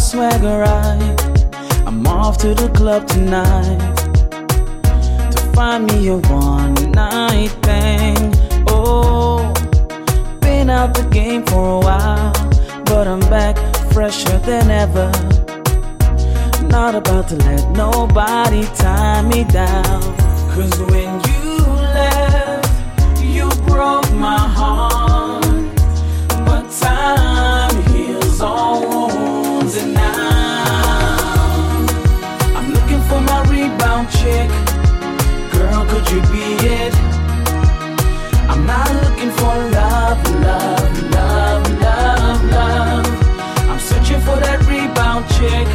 Swagger right. I'm off to the club tonight to find me a one night thing. Oh, been out the game for a while, but I'm back fresher than ever. Not about to let nobody tie me down. Cause when you for love, love, love, love, love. I'm searching for that rebound chick,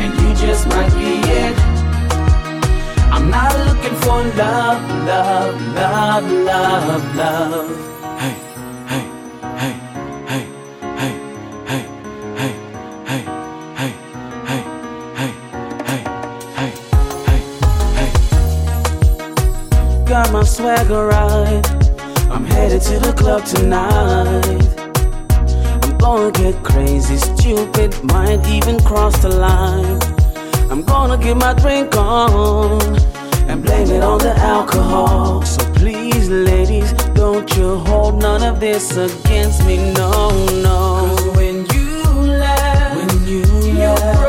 and you just might be it. I'm not looking for love, love, love, love, love. Hey, hey, hey, hey, hey, hey, hey, hey, hey, hey, hey, hey, hey, hey, hey. Got my swagger right. Headed to the club tonight. I'm gonna get crazy, stupid, might even cross the line. I'm gonna get my drink on and blame it on the alcohol. So please, ladies, don't you hold none of this against me, no, no. 'Cause when you left, when you, left,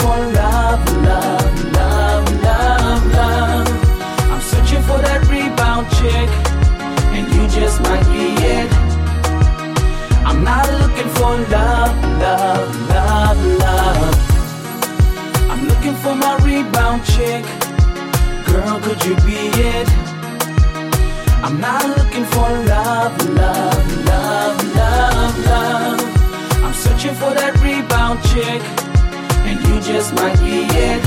for love, love, love, love, love. I'm searching for that rebound chick, and you just might be it. I'm not looking for love, love, love, love. I'm looking for my rebound chick. Girl, could you be it? I'm not looking for love, love, love, love, love. I'm searching for that rebound chick, just might be it.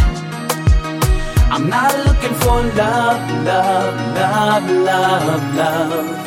I'm not looking for love, love, love, love, love.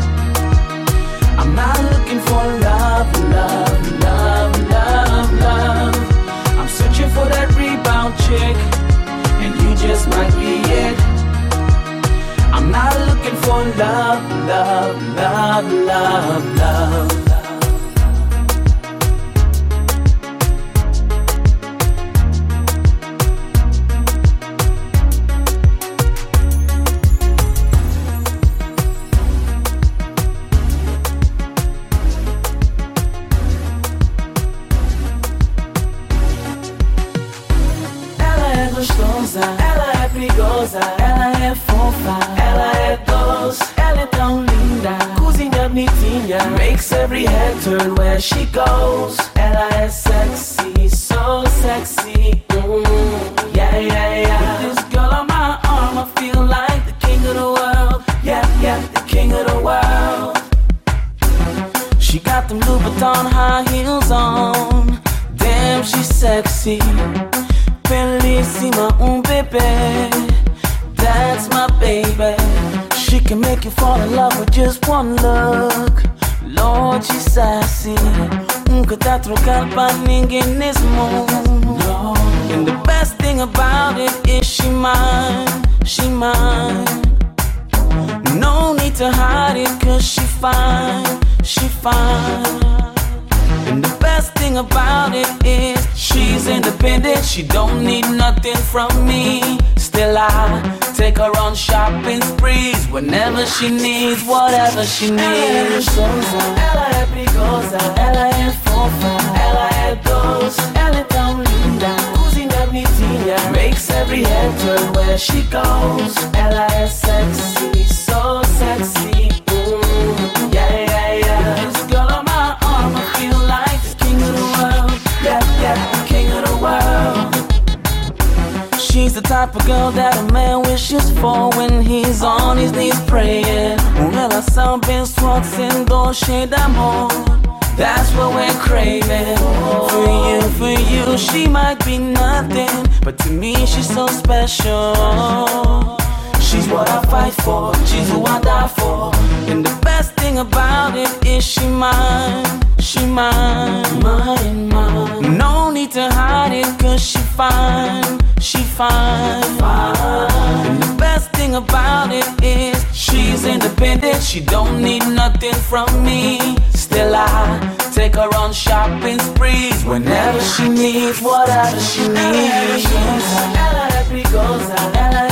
Love, she needs whatever she needs. Ela é perigosa, ela é fofa, ela é doce, ela é tão linda, cozinha bonitinha, makes every head turn where she goes. Ela é sexy, so sexy. Type of girl that a man wishes for when he's on his knees praying. Um relação abençoada, cheia de amor. That's what we're craving. For you, for you, she might be nothing, but to me she's so special. She's what I fight for, she's who I die for. And the best thing about it is she mine, she mine, mine, mine. No need to hide it, cause she fine, she fine, fine. The best thing about it is she's independent, she don't need nothing from me. Still, I take her on shopping sprees whenever she needs whatever she needs. Ela é perigosa, ela é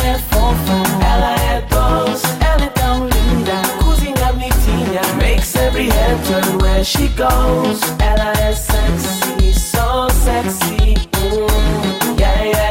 bonitinha, makes every head turn where she goes. Sexy, so sexy. Mm, yeah, yeah.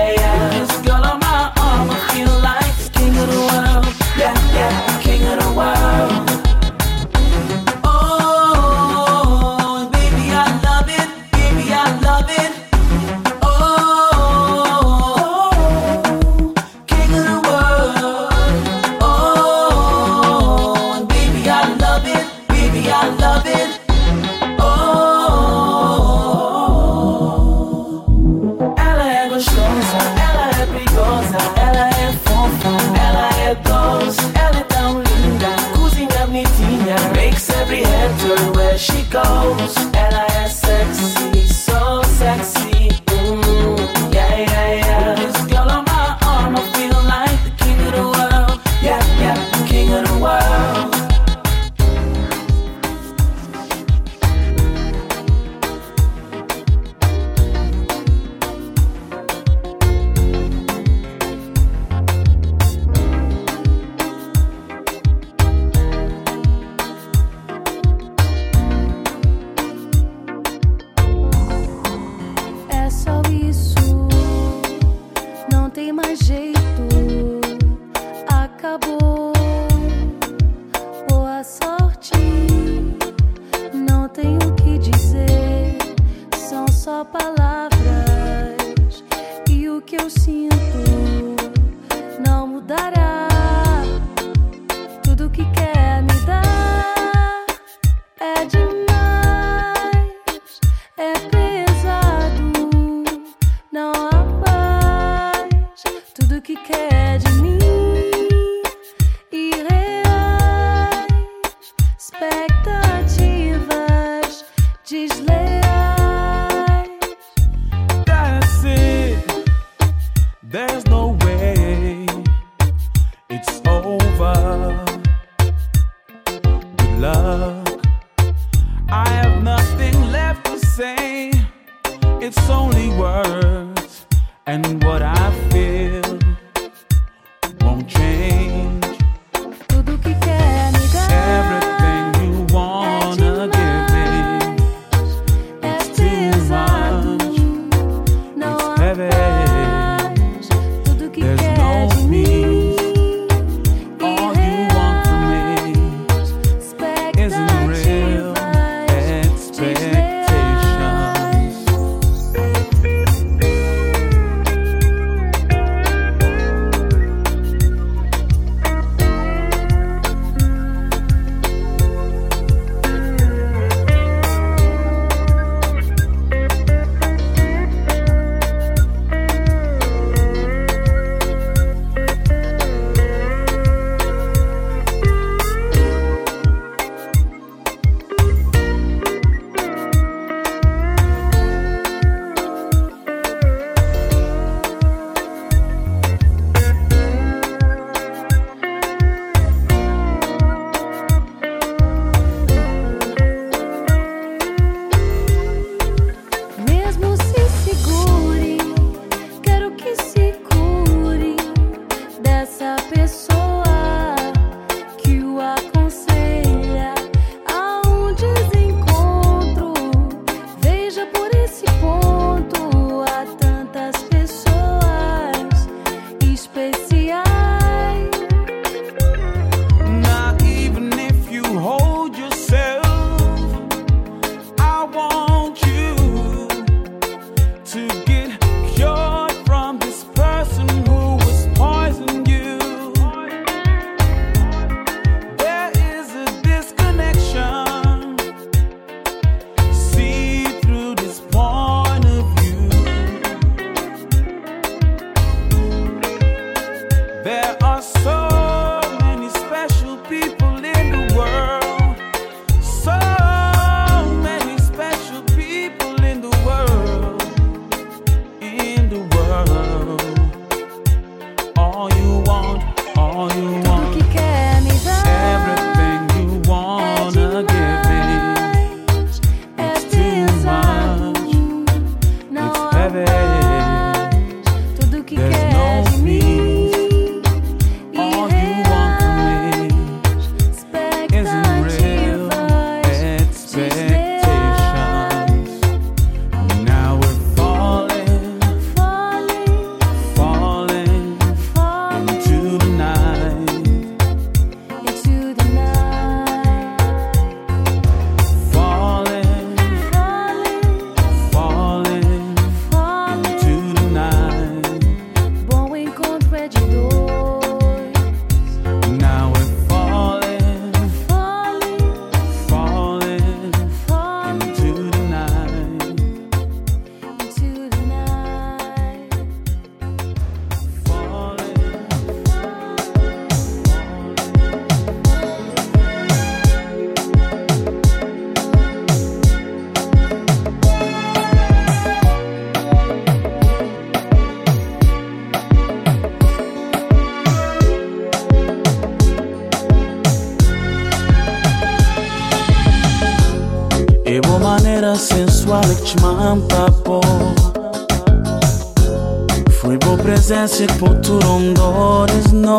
Que poturam dores no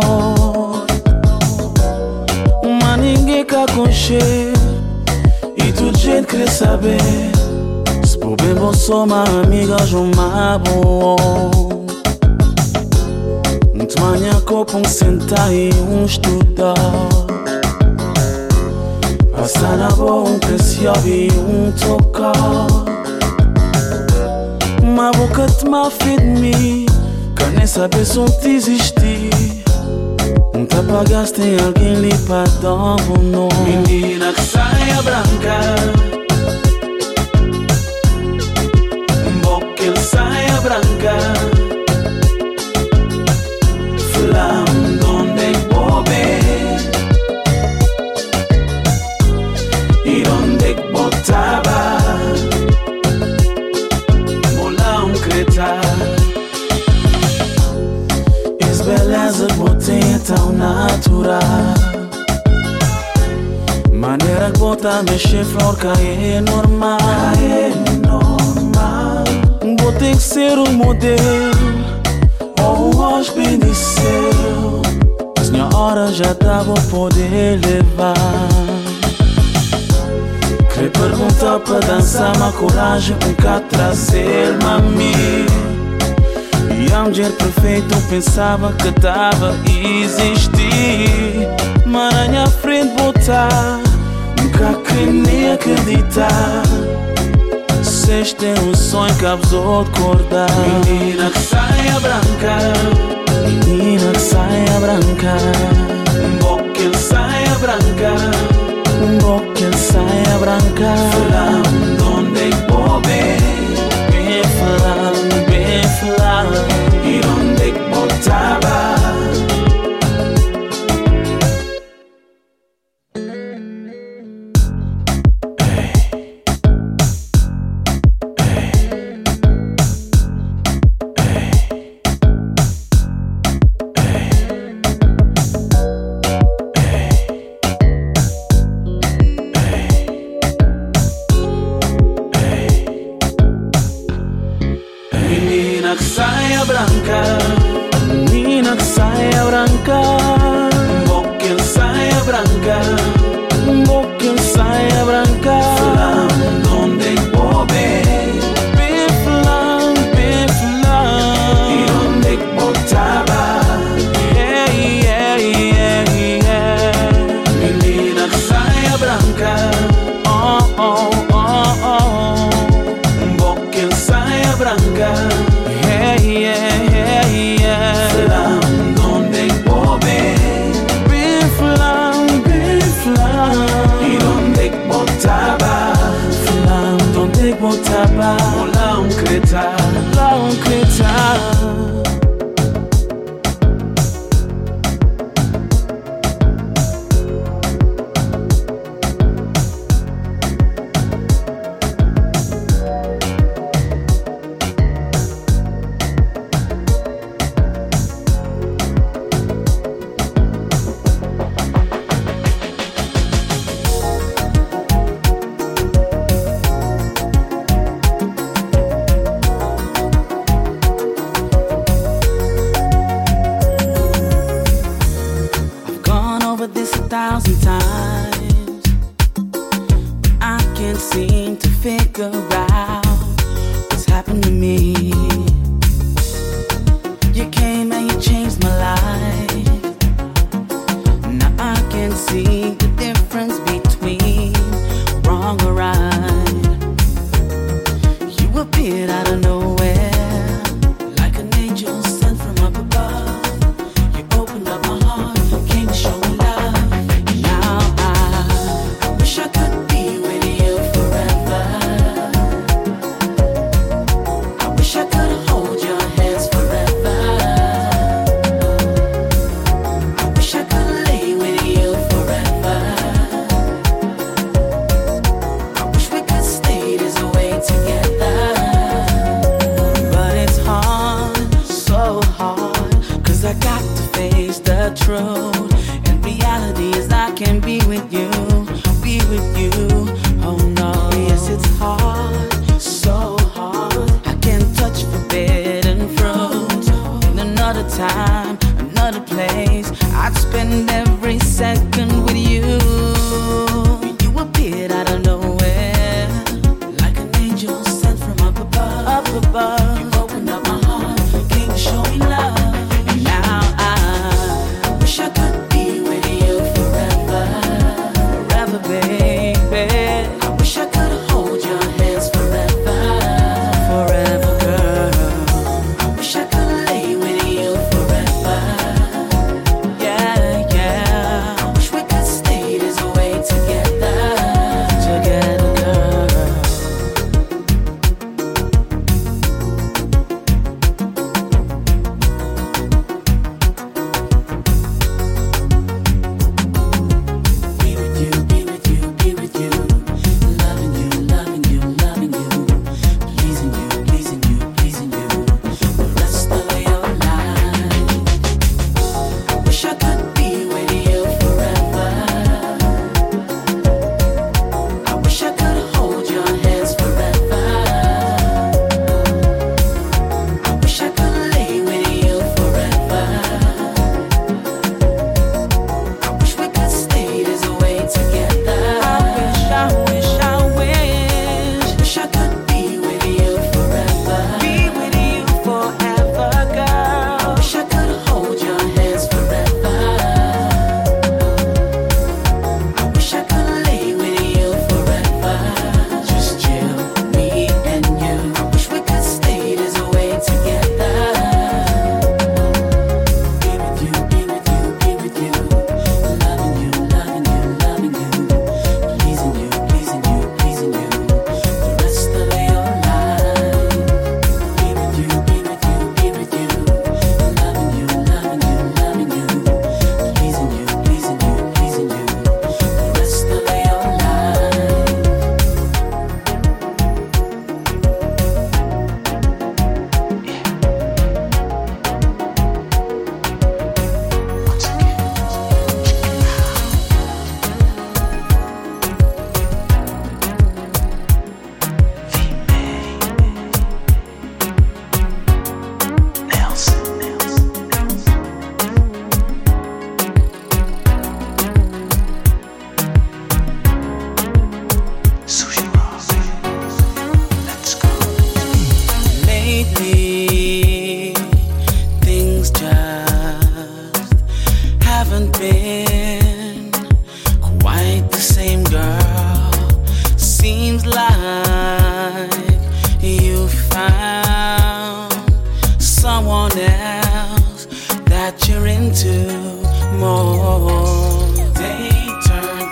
Uma ninguém cá conche E tudo gente quer saber Se por bem você uma amiga uma boa manhã copo um sentar e um estudar. Passar na boa um precioso e um tocar. Uma boca de má de mim Quer nem saber se te existir. Não te apagaste em alguém lhe para dar um nome. Menina que saia branca. Um boca ele saia branca. Flam natural. Manera gota tá mexe flor é normal. Cae é normal. Vou ter que ser um modelo. Ou oh, hoje beneceu Mas minha hora já tá vou poder levar. Quer perguntar pra dançar, mas coragem nunca trazer, me a mulher perfeita pensava que tava existir. Mas na minha frente botar Nunca queria nem acreditar. Se este é um sonho que abusou de acordar Menina que saia branca. Menina que saia branca. Um que saia branca. Um que saia branca. Falando onde é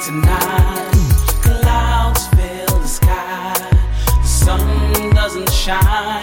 turn to night, clouds fill the sky. The sun doesn't shine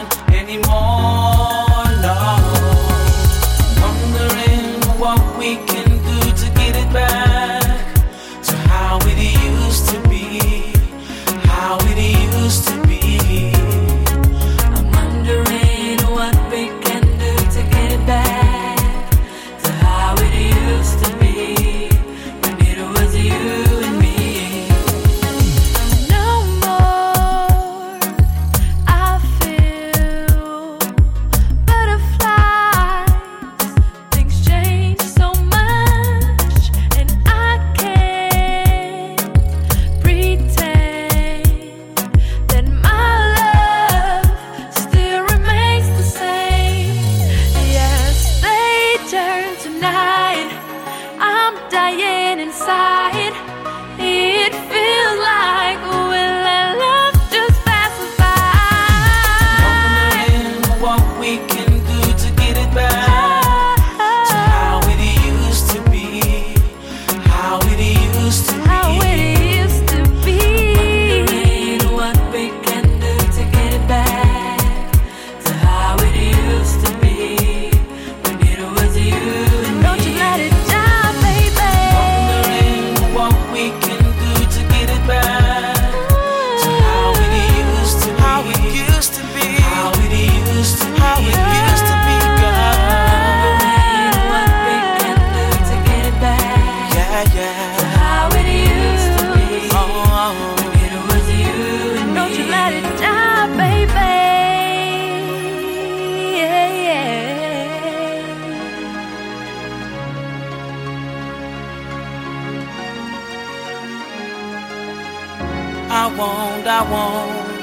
won't, I won't.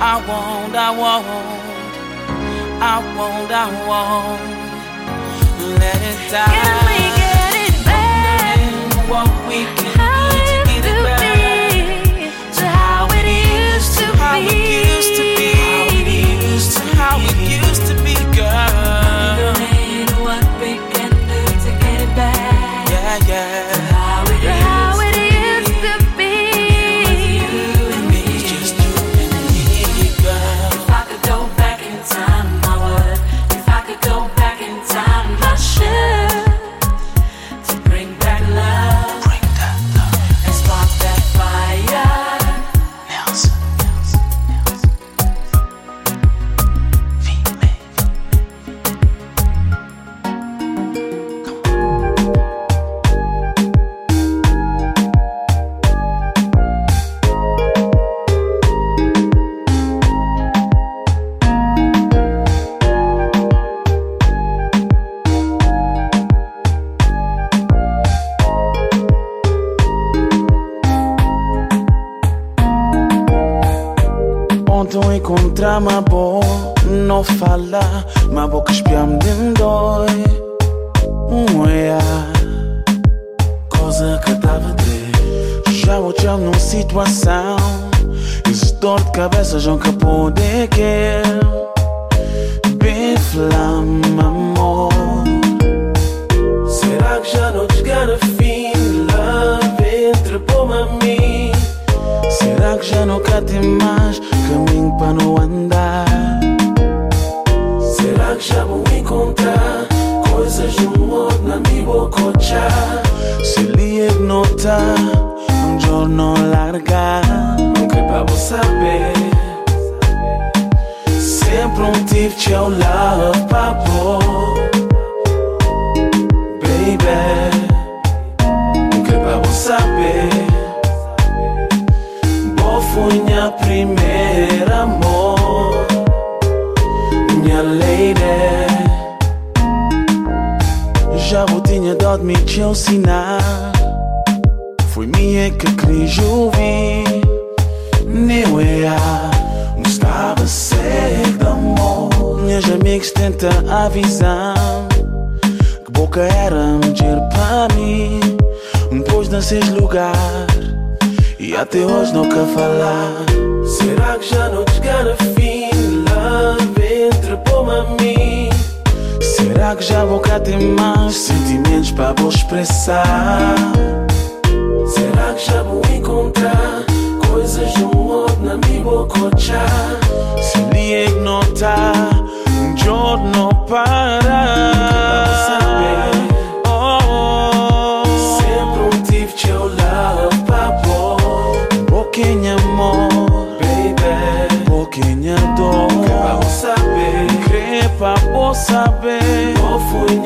I won't, I won't. I won't, I won't. Let it die. Can we get it back? What we can. já não cá tem mais caminho para não andar. Será que já vou encontrar coisas do mundo na minha boca? Se lhe notar nota, um giorno largar. nunca é para vou saber. Sempre um tive-te ao lado, papo, baby. Minha dó de me ensinar. Foi minha que queres ouvir. Nem é a, não estava cego amor. Minhas amigas tentam avisar que boca era mulher para mim. Depois nesses lugar e até hoje nunca falar. Será que já não te fim? Love entre poma mim. Será que já vou cá ter mais sentimentos para vou expressar? Será que já vou encontrar coisas do modo na minha boca? Se lhe ignorar, um giorno para. saber. Fui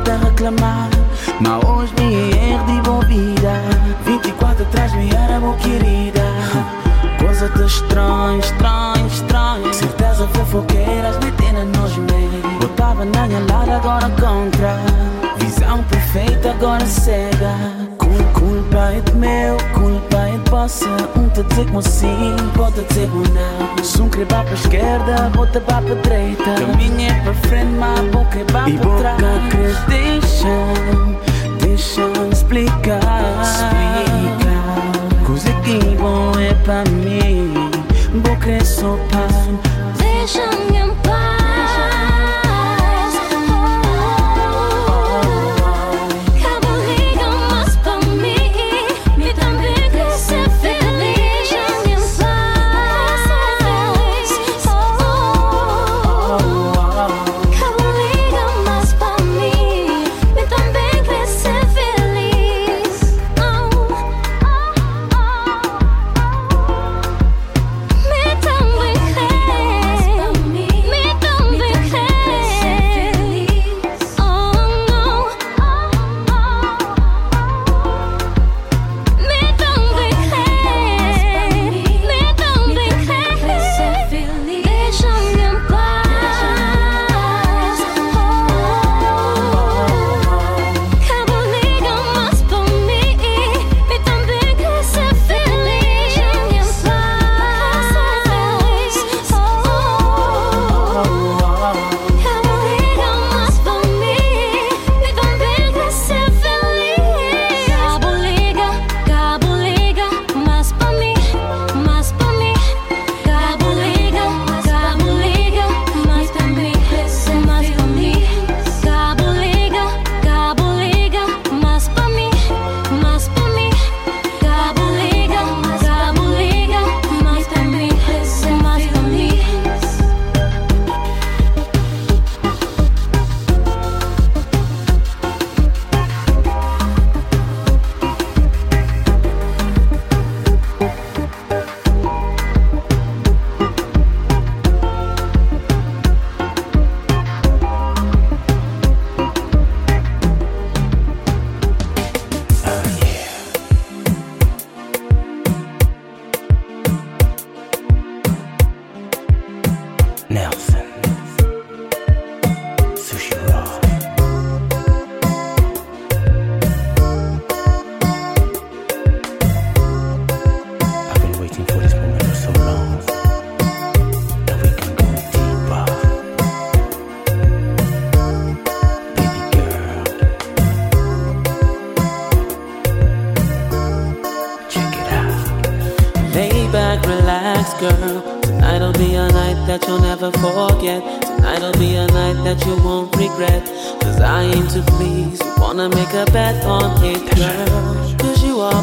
até reclamar Mas hoje me erdi bom vida. 24 atrás me era boa querida. Coisa de estranho, estranho, estranho. Certeza fofoqueiras metendo nos meios Botava na minha lado agora contra. Visão perfeita agora cega. Kulpa e të mel, kulpa e të pasë Unë të cek më sin, po të cek më na. Sun kre pa për shkerda, po të pa për drejta Të minje për friend ma, po kre pa për tra I bo ka kre dishën, dishën splika. Splika. Kuze ki bo e pa mi Bo kre sopan,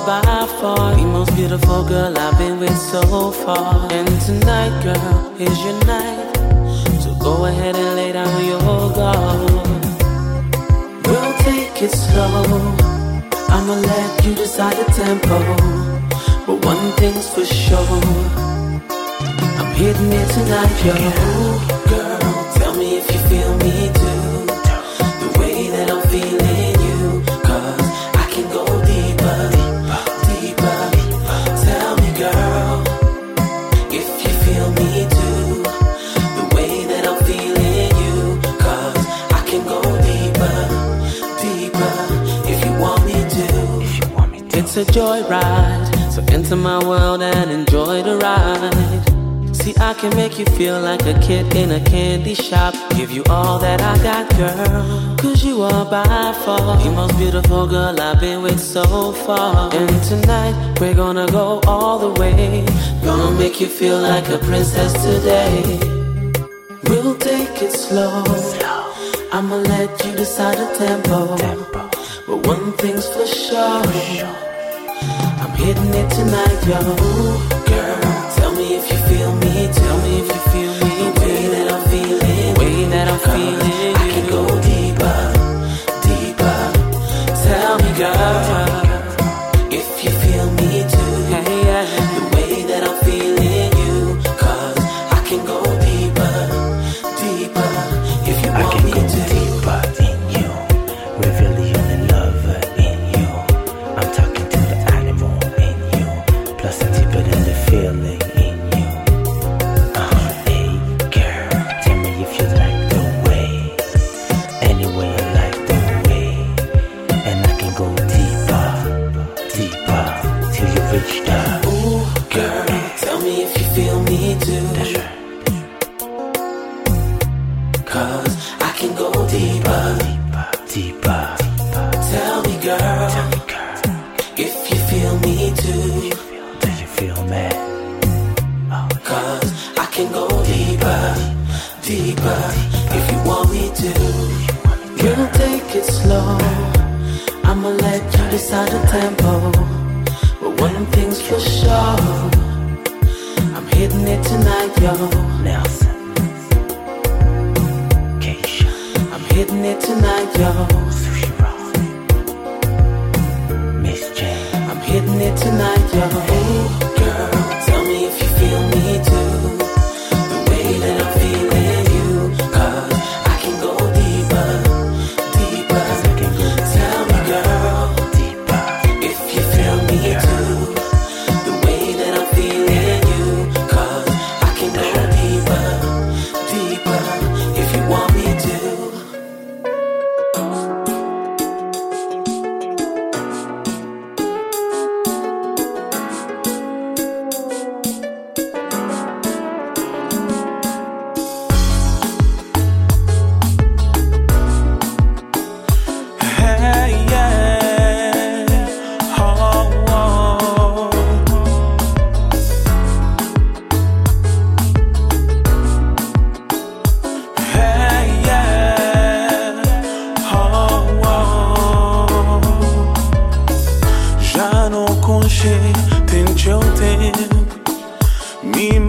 by far the most beautiful girl I've been with so far. And tonight, girl, is your night. So go ahead and lay down with your guard. We'll take it slow. I'ma let you decide the tempo. But one thing's for sure. I'm hitting it tonight, yo. Girl, tell me if you feel me too. A joyride. So enter my world and enjoy the ride. See, I can make you feel like a kid in a candy shop. Give you all that I got, girl. Cause you are by far the most beautiful girl I've been with so far. And tonight, we're gonna go all the way. Gonna make you feel like a princess today. We'll take it slow. I'ma let you decide the tempo. But one thing's for sure. Hitting it tonight, yo. Girl, tell me if you feel me. Tell me if you feel me. The way that I'm feeling. The way that I'm feeling. I can go deeper, deeper. Tell me, girl,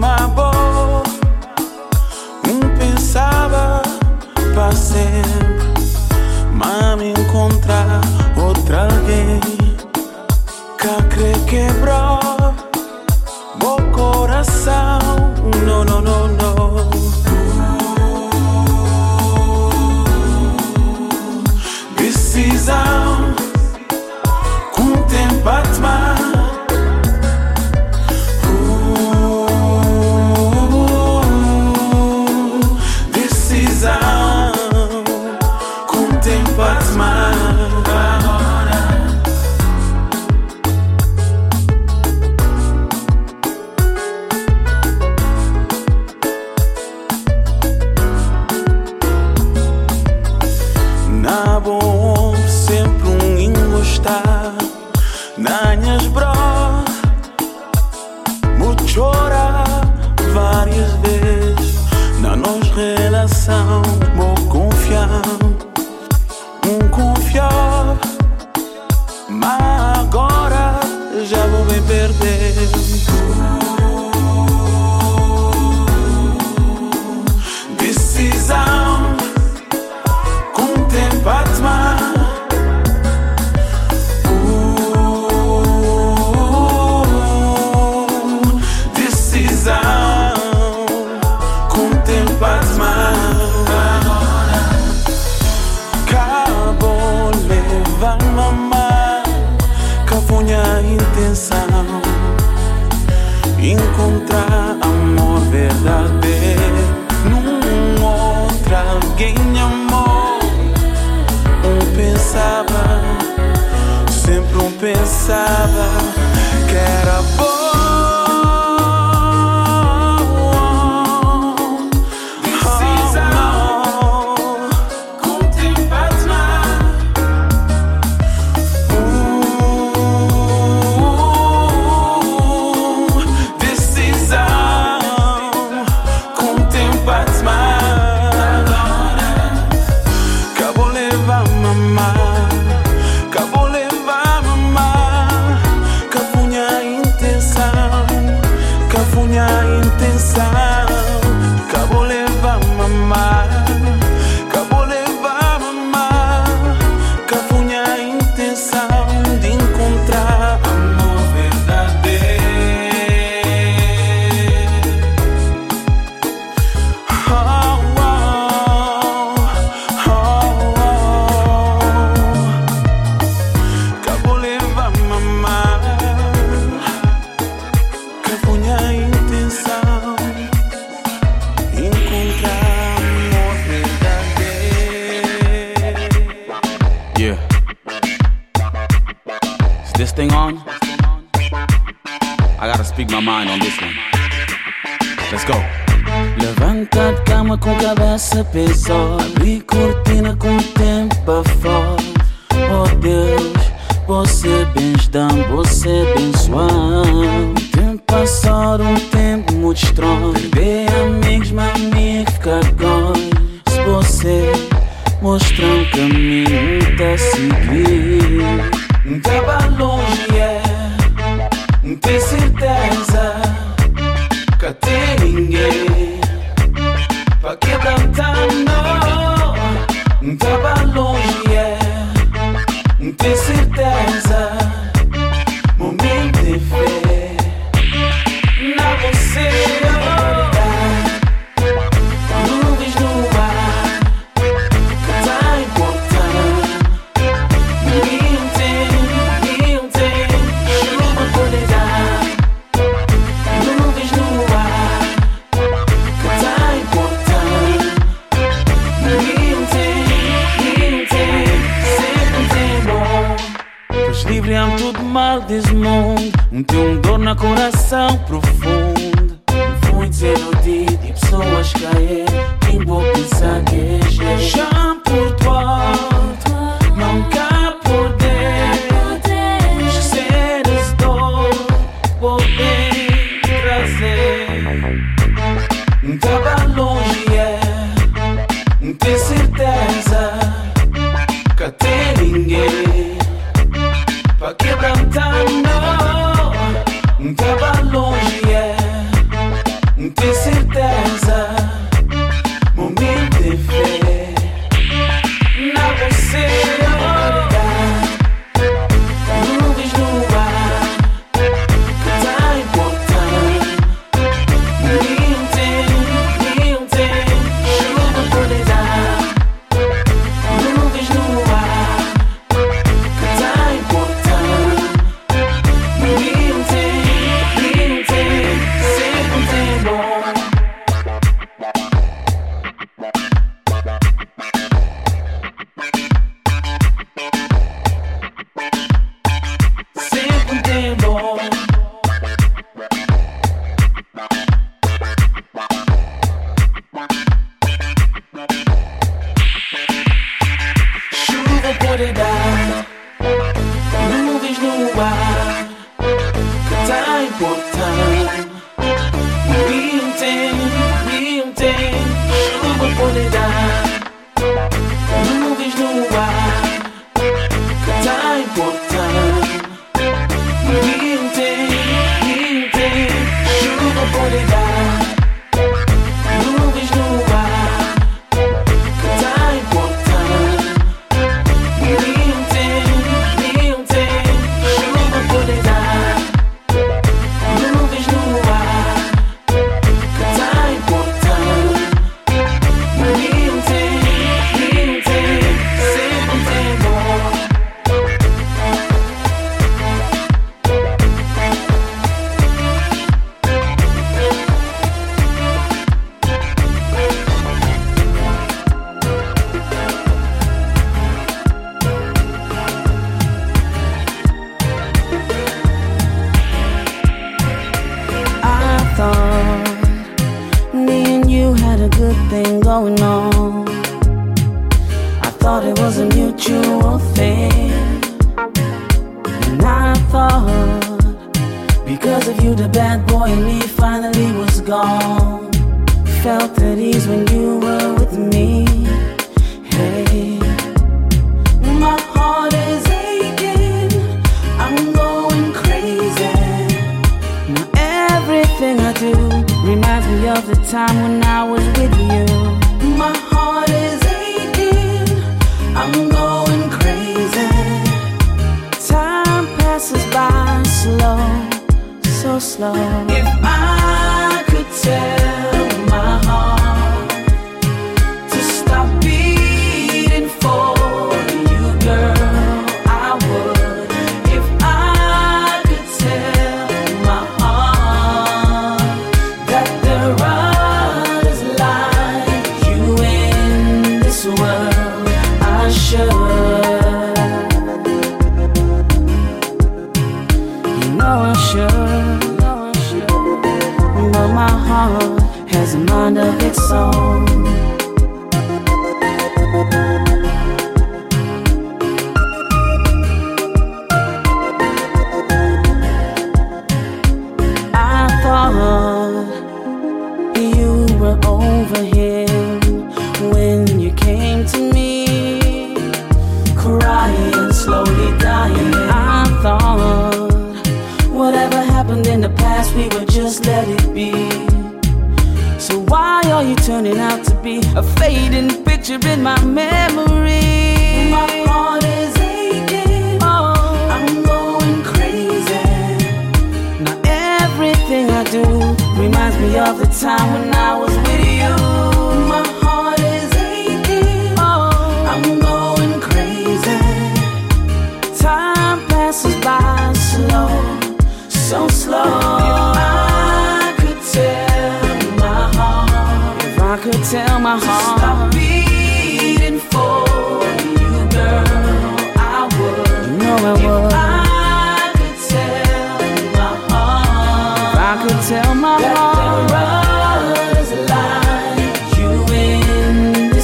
acabou. Um pensava para sempre, mas me encontrar outra vez. Pensava Que era bom slow.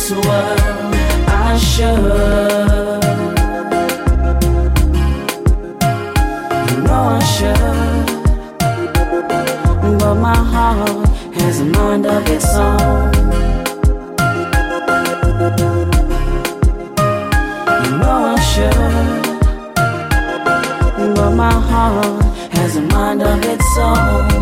this world I should. You know I should. But my heart has a mind of its own. You know I should. But my heart has a mind of its own.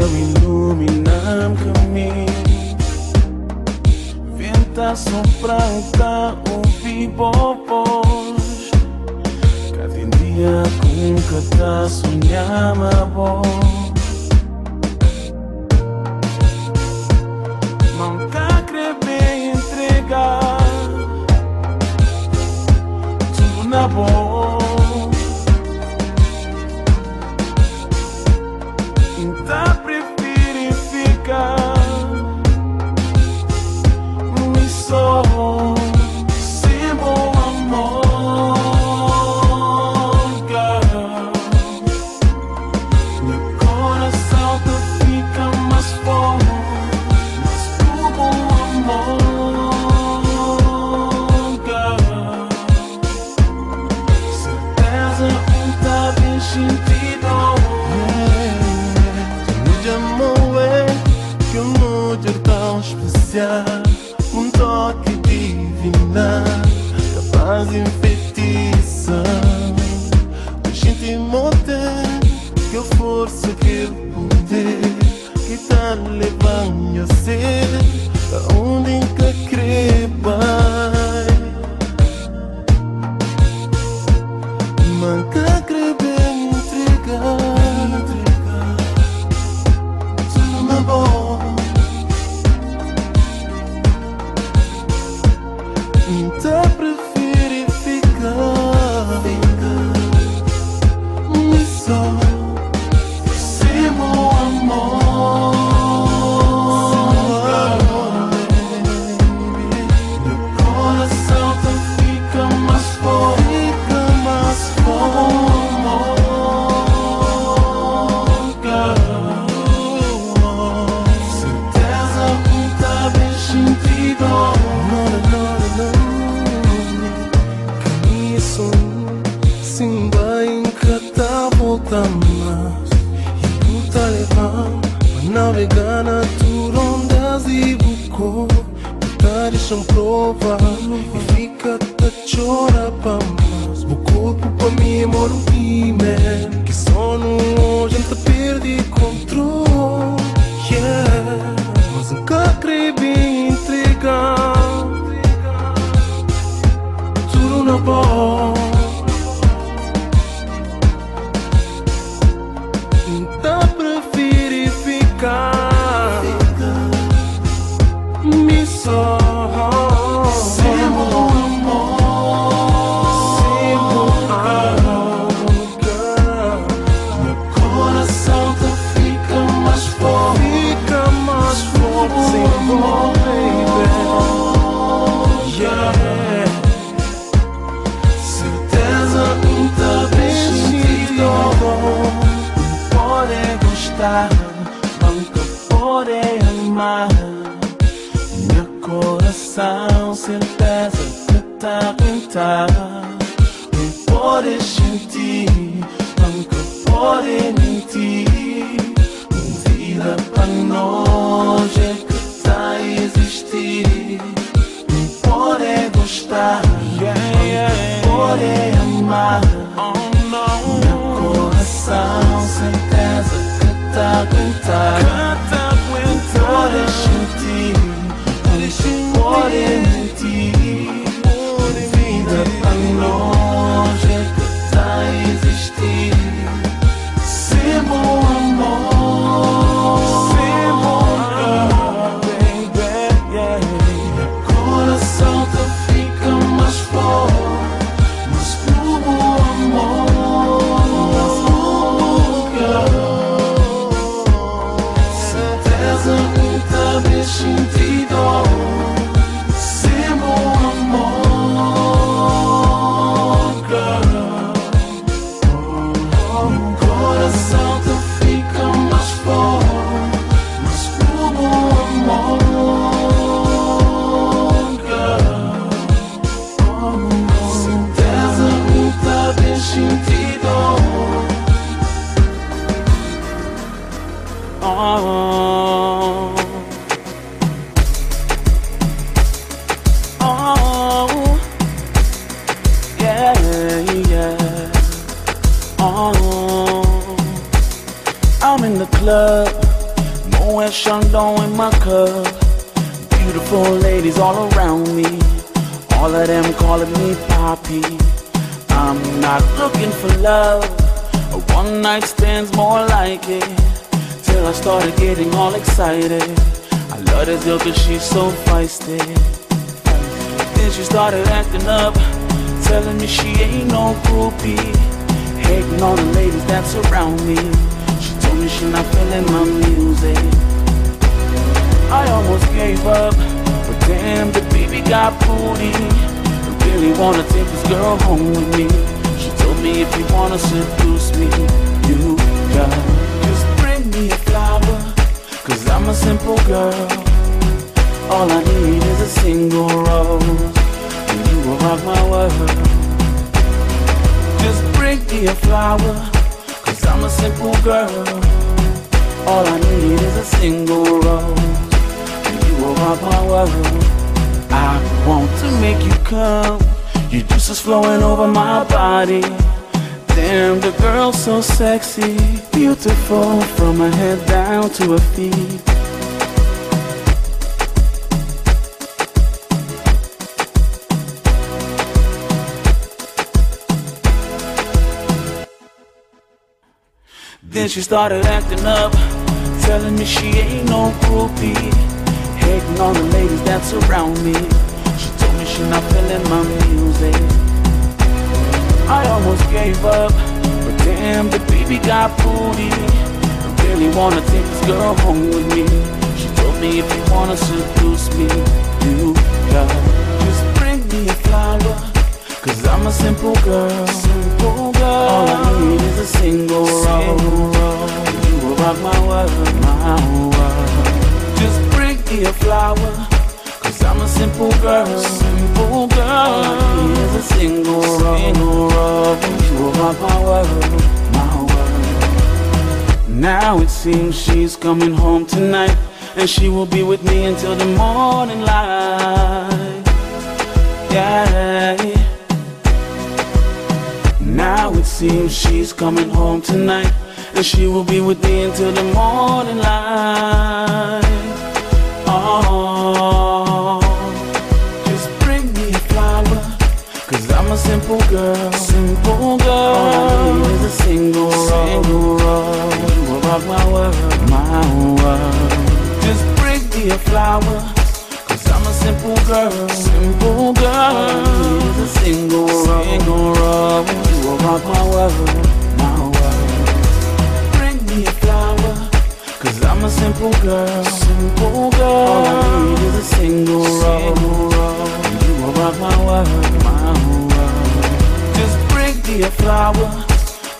Teu iluminar caminho. Venta sopranta o pibopos Cada dia com cada sonhama bom Manca entregar. Tudo na boa. You just bring me a flower, cause I'm a simple girl. All I need is a single rose, and you will rock my world. Just bring me a flower, cause I'm a simple girl. All I need is a single rose, and you will rock my world. I want to make you come, your juices flowing over my body. Damn, the girl so sexy, beautiful from her head down to her feet. Then she started acting up, telling me she ain't no groupie. Hating on the ladies that surround me. She told me she not feeling my music. I almost gave up, but damn, the baby got booty. I really wanna take this girl home with me. She told me if you wanna seduce me, you got just bring me a flower. Cause I'm a simple girl. Simple girl. All I need is a single rose. You will rock my world, my world. Just bring me a flower. Cause I'm a simple girl. Simple girl. All I need is a single rose. world, my world. Now it seems she's coming home tonight, and she will be with me until the morning light. Yeah. Now it seems she's coming home tonight, and she will be with me until the morning light. Oh, simple girl. Simple girl. All I need is a single rose. Single rose. You will rock my world, my world. Just bring me a flower, cause I'm a simple girl. Simple girl. All I need is a single rose. Single rose. You will rock my world, my world. Bring me a flower, cause I'm a simple girl. Simple girl. All I need is a single rose. You will rock my world, my world. Me a flower,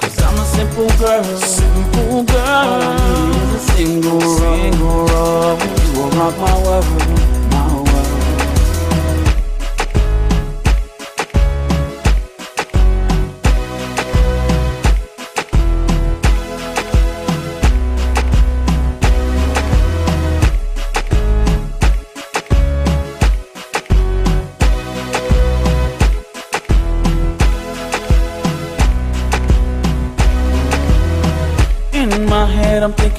cause I'm a simple girl. Simple girl. All I need is a single. Single rose. You will rock my world.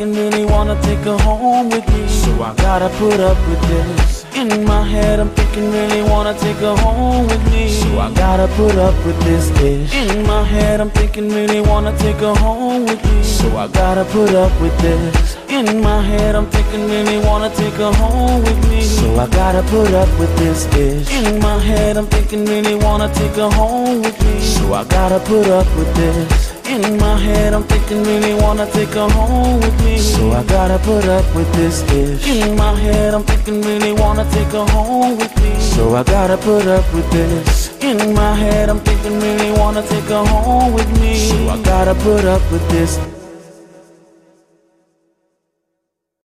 Thinking, really wanna take her home with me. So I gotta put up with this. In my head, I'm thinking, really wanna take her home with me. So I gotta put up with this ish. In my head, I'm thinking, really wanna take her home with me. So I gotta put up with this. In my head, I'm thinking, really wanna take her home with me. So I gotta put up with this ish. In my head, I'm thinking, really wanna take her home with me. So I gotta put up with this. In my head, I'm thinking, really wanna take her home with me. So I gotta put up with this ish. In my head, I'm thinking, really wanna take her home with me. So I gotta put up with this. In my head, I'm thinking, really wanna take her home with me. So I gotta put up with this